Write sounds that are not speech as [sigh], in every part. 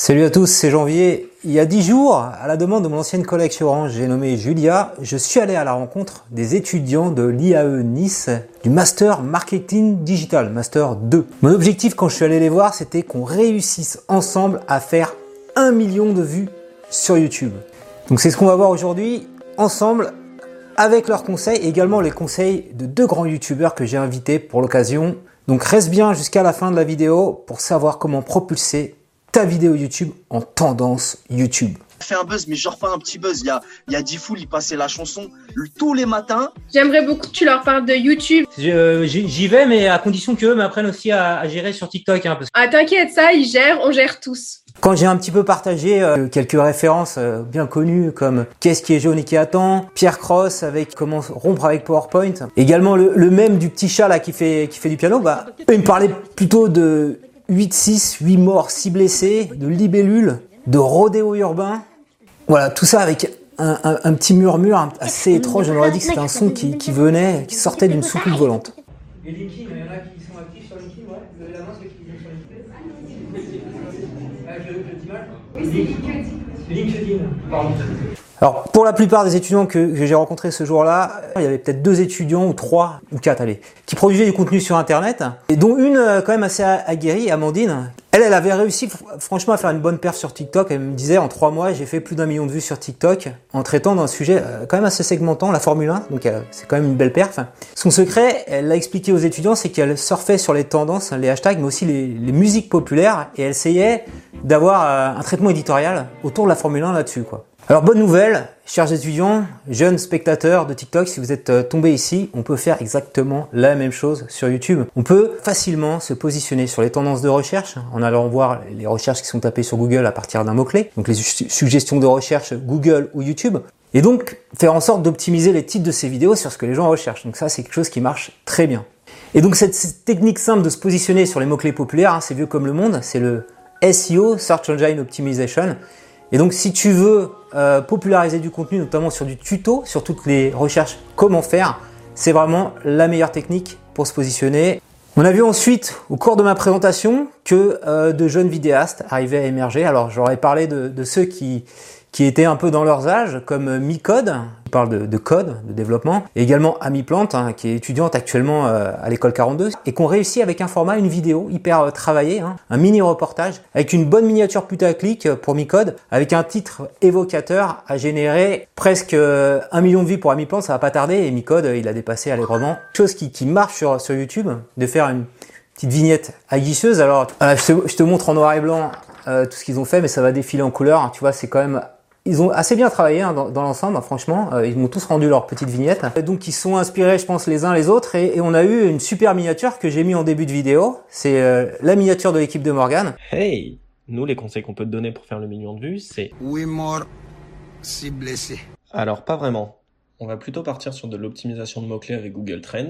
Salut à tous, c'est Janvier. Il y a dix jours, à la demande de mon ancienne collègue chez Orange, j'ai nommé Julia, je suis allé à la rencontre des étudiants de l'IAE Nice du Master Marketing Digital, Master 2. Mon objectif quand je suis allé les voir, c'était qu'on réussisse ensemble à faire un million de vues sur YouTube. Donc c'est ce qu'on va voir aujourd'hui, ensemble, avec leurs conseils, également les conseils de deux grands YouTubeurs que j'ai invités pour l'occasion. Donc reste bien jusqu'à la fin de la vidéo pour savoir comment propulser ta vidéo YouTube en tendance YouTube. fait un buzz, mais genre pas un petit buzz. Il y a, il y a 10 foules, ils passaient la chanson tous les matins. J'aimerais beaucoup que tu leur parles de YouTube. J'y vais, mais à condition qu'eux m'apprennent aussi à, gérer sur TikTok. Hein, parce... Ah, t'inquiète, ça, ils gèrent, on gère tous. Quand j'ai un petit peu partagé euh, quelques références euh, bien connues comme Qu'est-ce qui est jaune et qui attend, Pierre Cross avec comment rompre avec PowerPoint, également le, le même du petit chat là qui fait qui fait du piano, bah ils me parlaient plutôt de 8-6, 8 morts, 6 blessés, de libellules, de rodéo urbain. Voilà, tout ça avec un, petit murmure assez étrange. On aurait dit que c'était un son qui, venait, qui sortait d'une soucoupe volante. Et LinkedIn, il y en a qui sont actifs sur LinkedIn, ouais Vous avez la main sur LinkedIn je, LinkedIn, pardon. Alors, pour la plupart des étudiants que, j'ai rencontrés ce jour-là, il y avait peut-être deux étudiants ou trois ou quatre, allez, qui produisaient du contenu sur Internet, et dont une euh, quand même assez aguerrie, Amandine. Elle, elle avait réussi franchement à faire une bonne perf sur TikTok. Elle me disait en trois mois, j'ai fait plus d'un million de vues sur TikTok en traitant d'un sujet euh, quand même assez segmentant, la Formule 1. Donc euh, c'est quand même une belle perf. Son secret, elle l'a expliqué aux étudiants, c'est qu'elle surfait sur les tendances, les hashtags, mais aussi les, les musiques populaires, et elle essayait d'avoir un traitement éditorial autour de la Formule 1 là-dessus, quoi. Alors bonne nouvelle, chers étudiants, jeunes spectateurs de TikTok, si vous êtes euh, tombés ici, on peut faire exactement la même chose sur YouTube. On peut facilement se positionner sur les tendances de recherche en allant voir les recherches qui sont tapées sur Google à partir d'un mot-clé, donc les suggestions de recherche Google ou YouTube. Et donc faire en sorte d'optimiser les titres de ces vidéos sur ce que les gens recherchent. Donc ça c'est quelque chose qui marche très bien. Et donc cette technique simple de se positionner sur les mots-clés populaires, hein, c'est vieux comme le monde, c'est le SEO, Search Engine Optimization. Et donc si tu veux euh, populariser du contenu, notamment sur du tuto, sur toutes les recherches comment faire, c'est vraiment la meilleure technique pour se positionner. On a vu ensuite au cours de ma présentation que euh, de jeunes vidéastes arrivaient à émerger. Alors j'aurais parlé de, de ceux qui, qui étaient un peu dans leurs âges, comme Micode, qui parle de, de, code, de développement, et également Ami Plante, hein, qui est étudiante actuellement euh, à l'école 42, et qu'on réussit avec un format, une vidéo hyper euh, travaillé, hein, un mini reportage, avec une bonne miniature putaclic euh, pour Micode, avec un titre évocateur à générer presque un million de vues pour Ami Plante, ça va pas tarder, et Micode, il a dépassé allègrement. Chose qui, qui marche sur, sur YouTube, de faire une petite vignette aguicheuse. Alors, je, te, je, te, montre en noir et blanc tout ce qu'ils ont fait, mais ça va défiler en couleur. Tu vois, c'est quand même ils ont assez bien travaillé hein, dans, l'ensemble, hein, franchement. Euh, ils m'ont tous rendu leur petite vignette. Donc ils sont inspirés, je pense, les uns les autres. Et, on a eu une super miniature que j'ai mis en début de vidéo. C'est euh, la miniature de l'équipe de Morgan. Hey Nous, les conseils qu'on peut te donner pour faire le million de vues, c'est... Oui, mort, si blessé. Alors, pas vraiment. On va plutôt partir sur de l'optimisation de mots-clés avec Google Trends,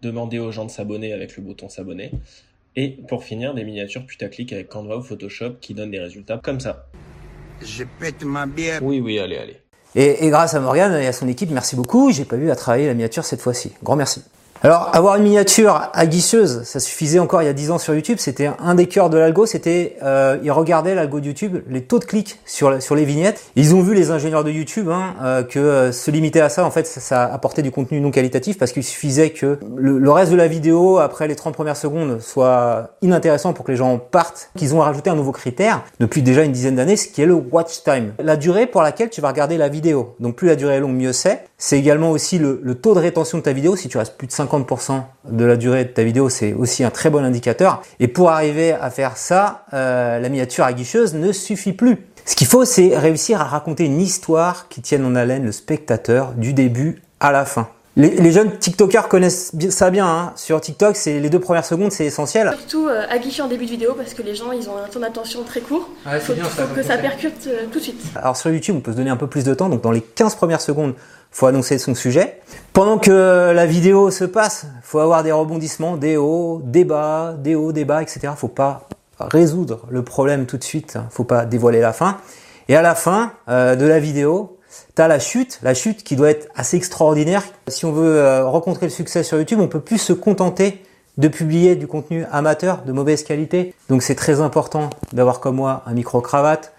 demander aux gens de s'abonner avec le bouton s'abonner, et pour finir, des miniatures putaclic avec Canva ou Photoshop qui donnent des résultats comme ça je pète ma bière. Oui, oui, allez, allez. Et, et grâce à Morgane et à son équipe, merci beaucoup. J'ai pas eu à travailler la miniature cette fois-ci. Grand merci. Alors, avoir une miniature aguicheuse, ça suffisait encore il y a 10 ans sur YouTube. C'était un des cœurs de l'algo. C'était, euh, ils regardaient l'algo de YouTube, les taux de clics sur sur les vignettes. Ils ont vu les ingénieurs de YouTube hein, euh, que euh, se limiter à ça, en fait, ça, apportait du contenu non qualitatif parce qu'il suffisait que le, le, reste de la vidéo après les 30 premières secondes soit inintéressant pour que les gens partent. Qu'ils ont rajouté un nouveau critère depuis déjà une dizaine d'années, ce qui est le watch time, la durée pour laquelle tu vas regarder la vidéo. Donc plus la durée est longue, mieux c'est. C'est également aussi le, taux de rétention de ta vidéo. Si tu restes plus de 50 50% de la durée de ta vidéo, c'est aussi un très bon indicateur. Et pour arriver à faire ça, euh, la miniature aguicheuse ne suffit plus. Ce qu'il faut, c'est réussir à raconter une histoire qui tienne en haleine le spectateur du début à la fin. Les, jeunes TikTokers connaissent ça bien. Hein. Sur TikTok, c'est les deux premières secondes, c'est essentiel. Surtout euh, aguicher en début de vidéo parce que les gens, ils ont un temps d'attention très court. Il faut, que ça percute euh, tout de suite. Alors sur YouTube, on peut se donner un peu plus de temps. Donc dans les 15 premières secondes, faut annoncer son sujet. Pendant que la vidéo se passe, faut avoir des rebondissements, des hauts, des bas, des hauts, des bas, etc. Faut pas résoudre le problème tout de suite. Faut pas dévoiler la fin. Et à la fin euh, de la vidéo, tu as la chute, la chute qui doit être assez extraordinaire. Si on veut euh, rencontrer le succès sur YouTube, on peut plus se contenter de publier du contenu amateur de mauvaise qualité. Donc c'est très important d'avoir comme moi un micro-cravate,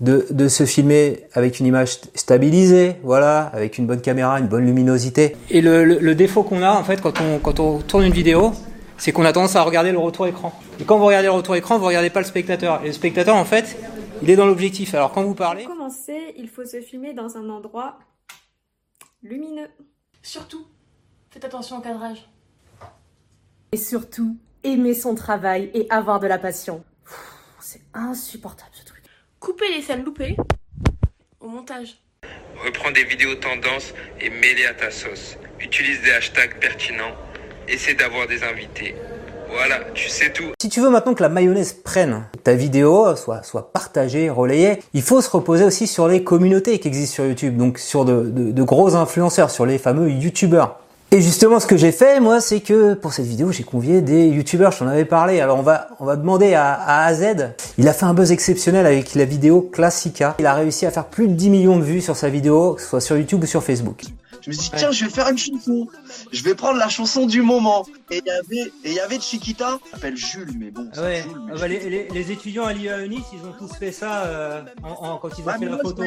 de, se filmer avec une image stabilisée, voilà, avec une bonne caméra, une bonne luminosité. Et le, le, défaut qu'on a en fait quand on, quand on tourne une vidéo, c'est qu'on a tendance à regarder le retour écran. Et quand vous regardez le retour écran, vous regardez pas le spectateur. Et le spectateur en fait, il est dans l'objectif. Alors quand vous parlez... Pour commencer, il faut se filmer dans un endroit lumineux. Surtout, faites attention au cadrage. Et surtout, aimer son travail et avoir de la passion. C'est insupportable ce truc. Coupez les scènes loupées au montage. Reprends des vidéos tendances et mets-les à ta sauce. Utilise des hashtags pertinents. Essaie d'avoir des invités. Voilà, tu sais tout. Si tu veux maintenant que la mayonnaise prenne, ta vidéo soit, soit partagée, relayée, il faut se reposer aussi sur les communautés qui existent sur YouTube, donc sur de, gros influenceurs, sur les fameux YouTubeurs. Et justement, ce que j'ai fait, moi, c'est que pour cette vidéo, j'ai convié des youtubeurs, j'en avais parlé. Alors, on va, on va demander à, à AZ. Il a fait un buzz exceptionnel avec la vidéo Classica. Il a réussi à faire plus de 10 millions de vues sur sa vidéo, soit sur YouTube ou sur Facebook. Je me suis dit, tiens, je vais faire une chanson. Je vais prendre la chanson du moment. Et il y avait, et il y avait Chiquita, s'appelle Jules, mais bon. Ouais. Ah bah, les, les, étudiants à l'IA Nice, ils ont tous fait ça euh, en, quand ils ont fait la photo.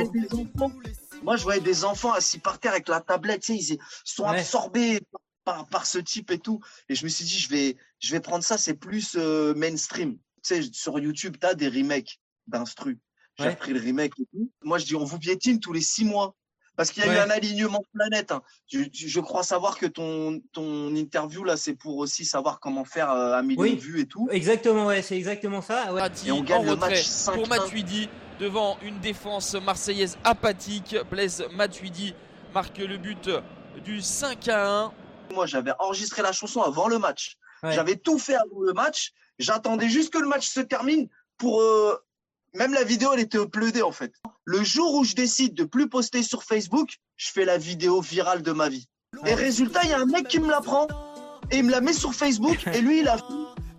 Moi, je voyais des enfants assis par terre avec la tablette, tu sais, ils sont absorbés par, par ce type et tout. Et je me suis dit, je vais, je vais prendre ça, c'est plus euh, mainstream. Tu sais, sur YouTube, tu as des remakes d'instru. J'ai pris le remake et tout. Moi, je dis, on vous piétine tous les six mois. Parce qu'il y a eu un alignement de planète. Hein. Je, crois savoir que ton, ton interview, là, c'est pour aussi savoir comment faire euh, un million de vues et tout. Exactement, ouais, c'est exactement ça. Et on gagne le match 5 pour Matuidi devant une défense marseillaise apathique. Blaise Matuidi marque le but du 5 à 1. Moi, j'avais enregistré la chanson avant le match. J'avais tout fait avant le match. J'attendais juste que le match se termine pour. Euh, même la vidéo, elle était uploadée en fait. Le jour où je décide de plus poster sur Facebook, je fais la vidéo virale de ma vie. Et résultat, il y a un mec qui me la prend et il me la met sur Facebook et lui, il a,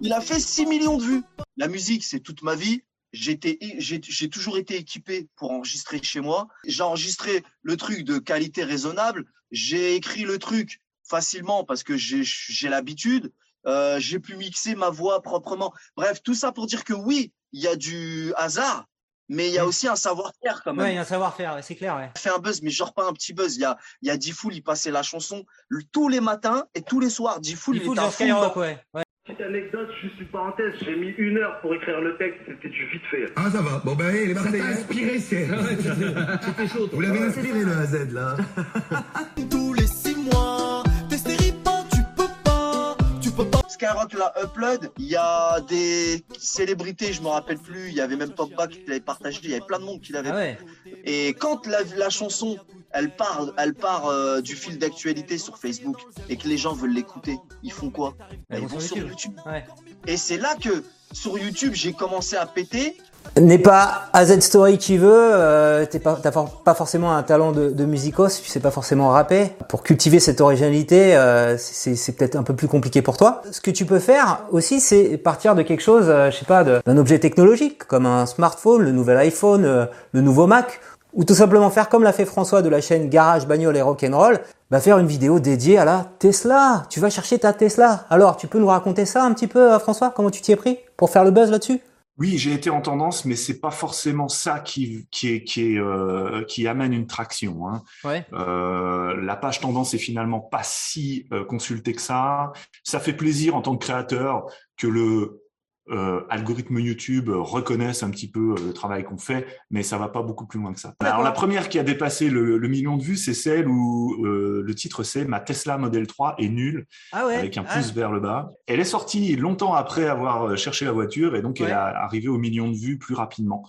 il a fait 6 millions de vues. La musique, c'est toute ma vie j'ai toujours été équipé pour enregistrer chez moi. J'ai enregistré le truc de qualité raisonnable. J'ai écrit le truc facilement parce que j'ai l'habitude. Euh, j'ai pu mixer ma voix proprement. Bref, tout ça pour dire que oui, il y a du hasard, mais il y a aussi un savoir-faire quand même. Oui, il y a un savoir-faire, c'est clair. Ouais. Fait un buzz, mais genre pas un petit buzz. Il y a, il y a il passait la chanson tous les matins et tous les soirs. Difool, il était à fond. Ouais. ouais. Petite anecdote, juste une parenthèse, j'ai mis une heure pour écrire le texte, c'était du vite fait. Ah ça va, bon ben les Marseillais. T'a inspiré, c'est. [laughs] C'était chaud. Vous l'avez inspiré le AZ là. [laughs] Tous les Skyrock l'a upload, il y a des célébrités, je me rappelle plus, il y avait même Pogba qui l'avait partagé, il y avait plein de monde qui l'avait. Ah ouais. Et quand la, la chanson elle part, elle part euh, du fil d'actualité sur Facebook et que les gens veulent l'écouter, ils font quoi? Bah, Ils vont sur YouTube. Et c'est là que sur YouTube, j'ai commencé à péter. N'est pas AZ Story qui veut, euh, t'as pas, forcément un talent de, de musicos, tu sais pas forcément rapper. Pour cultiver cette originalité, euh, c'est peut-être un peu plus compliqué pour toi. Ce que tu peux faire aussi, c'est partir de quelque chose, euh, je sais pas, d'un objet technologique, comme un smartphone, le nouvel iPhone, le nouveau Mac, ou tout simplement faire comme l'a fait François de la chaîne Garage Bagnole et Rock'n'Roll, bah faire une vidéo dédiée à la Tesla. Tu vas chercher ta Tesla. Alors, tu peux nous raconter ça un petit peu, euh, François? Comment tu t'y es pris pour faire le buzz là-dessus? Oui, j'ai été en tendance, mais c'est pas forcément ça qui qui est, qui, est, euh, qui amène une traction. Hein. Ouais. Euh, la page tendance est finalement pas si euh, consultée que ça. Ça fait plaisir en tant que créateur que le euh, algorithmes YouTube reconnaissent un petit peu euh, le travail qu'on fait, mais ça va pas beaucoup plus loin que ça. Alors la première qui a dépassé le, million de vues, c'est celle où euh, le titre c'est Ma Tesla Model 3 est nulle, ah avec un pouce vers le bas. Elle est sortie longtemps après avoir cherché la voiture et donc elle est arrivée au million de vues plus rapidement.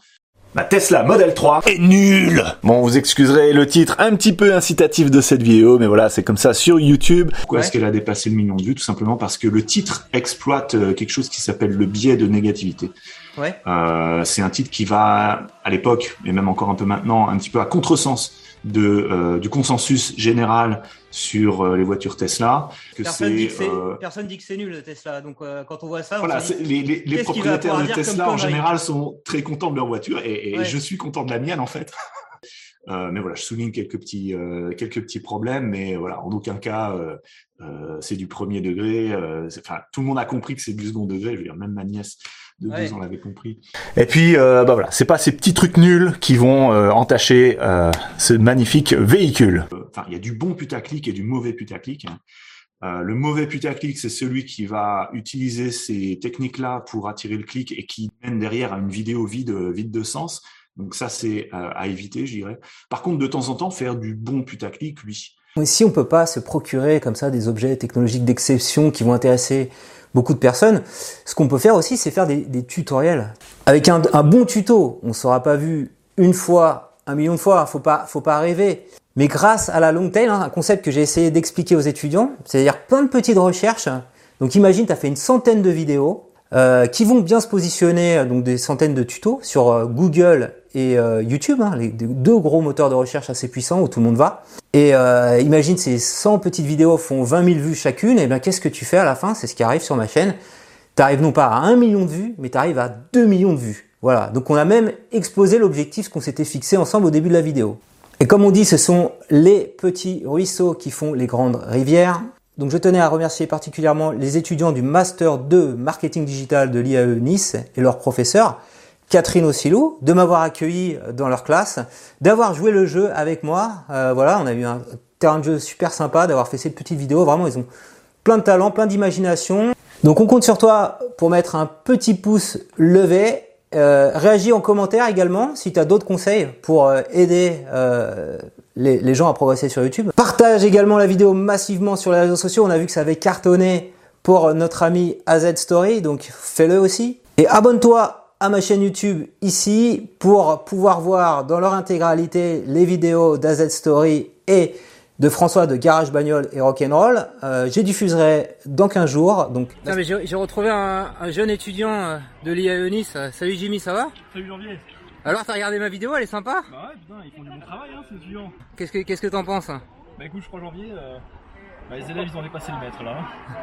Ma Tesla Model 3 est nulle Bon, vous excuserez le titre un petit peu incitatif de cette vidéo, mais voilà, c'est comme ça sur YouTube. Pourquoi est-ce qu'elle a dépassé le million de vues? Tout simplement parce que le titre exploite euh, quelque chose qui s'appelle le biais de négativité. Ouais. Euh, c'est un titre qui va, à l'époque, et même encore un peu maintenant, un petit peu à contresens de, euh, du consensus général sur euh, les voitures Tesla. Que personne, dit que euh, personne dit que c'est nul Tesla. Donc quand on voit ça, voilà, les, les, les propriétaires de Tesla en général sont très contents de leur voiture et, et je suis content de la mienne en fait. Euh, mais voilà, je souligne quelques petits, euh, quelques petits problèmes, mais voilà, en aucun cas, euh, c'est du premier degré. Enfin, tout le monde a compris que c'est du second degré. Je veux dire, même ma nièce de deux ans l'avait compris. Et puis, bah voilà, c'est pas ces petits trucs nuls qui vont entacher ce magnifique véhicule. Enfin, il y a du bon putaclic et du mauvais putaclic. Hein. Euh, le mauvais putaclic, c'est celui qui va utiliser ces techniques-là pour attirer le clic et qui mène derrière à une vidéo vide, vide de sens. Donc ça, c'est euh, à éviter, je. Par contre, de temps en temps, faire du bon putaclic, oui. Si on peut pas se procurer comme ça des objets technologiques d'exception qui vont intéresser beaucoup de personnes, ce qu'on peut faire aussi, c'est faire des, tutoriels. Avec un, bon tuto, on ne sera pas vu une fois, un million de fois, faut pas, faut pas rêver. Mais grâce à la long tail, hein, un concept que j'ai essayé d'expliquer aux étudiants, c'est-à-dire plein de petites recherches. Donc imagine, tu as fait une centaine de vidéos euh, qui vont bien se positionner, euh, donc des centaines de tutos sur Google et YouTube, hein, les deux gros moteurs de recherche assez puissants où tout le monde va. Et imagine ces 100 petites vidéos font 20 000 vues chacune, et bien qu'est-ce que tu fais à la fin? C'est ce qui arrive sur ma chaîne. Tu arrives non pas à 1 million de vues, mais tu arrives à 2 millions de vues. Voilà, donc on a même explosé l'objectif qu'on s'était fixé ensemble au début de la vidéo. Et comme on dit, ce sont les petits ruisseaux qui font les grandes rivières. Donc je tenais à remercier particulièrement les étudiants du Master 2 Marketing Digital de l'IAE Nice et leur professeur, Catherine Ossilou, de m'avoir accueilli dans leur classe, d'avoir joué le jeu avec moi. Euh, voilà, on a eu un terrain de jeu super sympa, d'avoir fait cette petite vidéo. Vraiment, ils ont plein de talent, plein d'imagination. Donc on compte sur toi pour mettre un petit pouce levé euh, réagis en commentaire également si tu as d'autres conseils pour euh, aider euh, les, gens à progresser sur YouTube. Partage également la vidéo massivement sur les réseaux sociaux. On a vu que ça avait cartonné pour notre ami AZ Story, donc fais-le aussi. Et abonne-toi à ma chaîne YouTube ici pour pouvoir voir dans leur intégralité les vidéos d'AZ Story et de François de Garage Bagnole et Rock'n'Roll. Euh, j'ai diffuserai dans 15 jours. Donc... j'ai retrouvé un, jeune étudiant euh, de l'IAE Nice. Salut Jimmy, ça va? Salut Janvier. Alors t'as regardé ma vidéo, elle est sympa? Bah ouais, putain, ils font du bon travail, hein, ces étudiants. Qu'est-ce que qu'est-ce que t'en penses? Bah écoute, je crois Janvier, euh, bah, les élèves ils ont dépassé le maître là. Hein.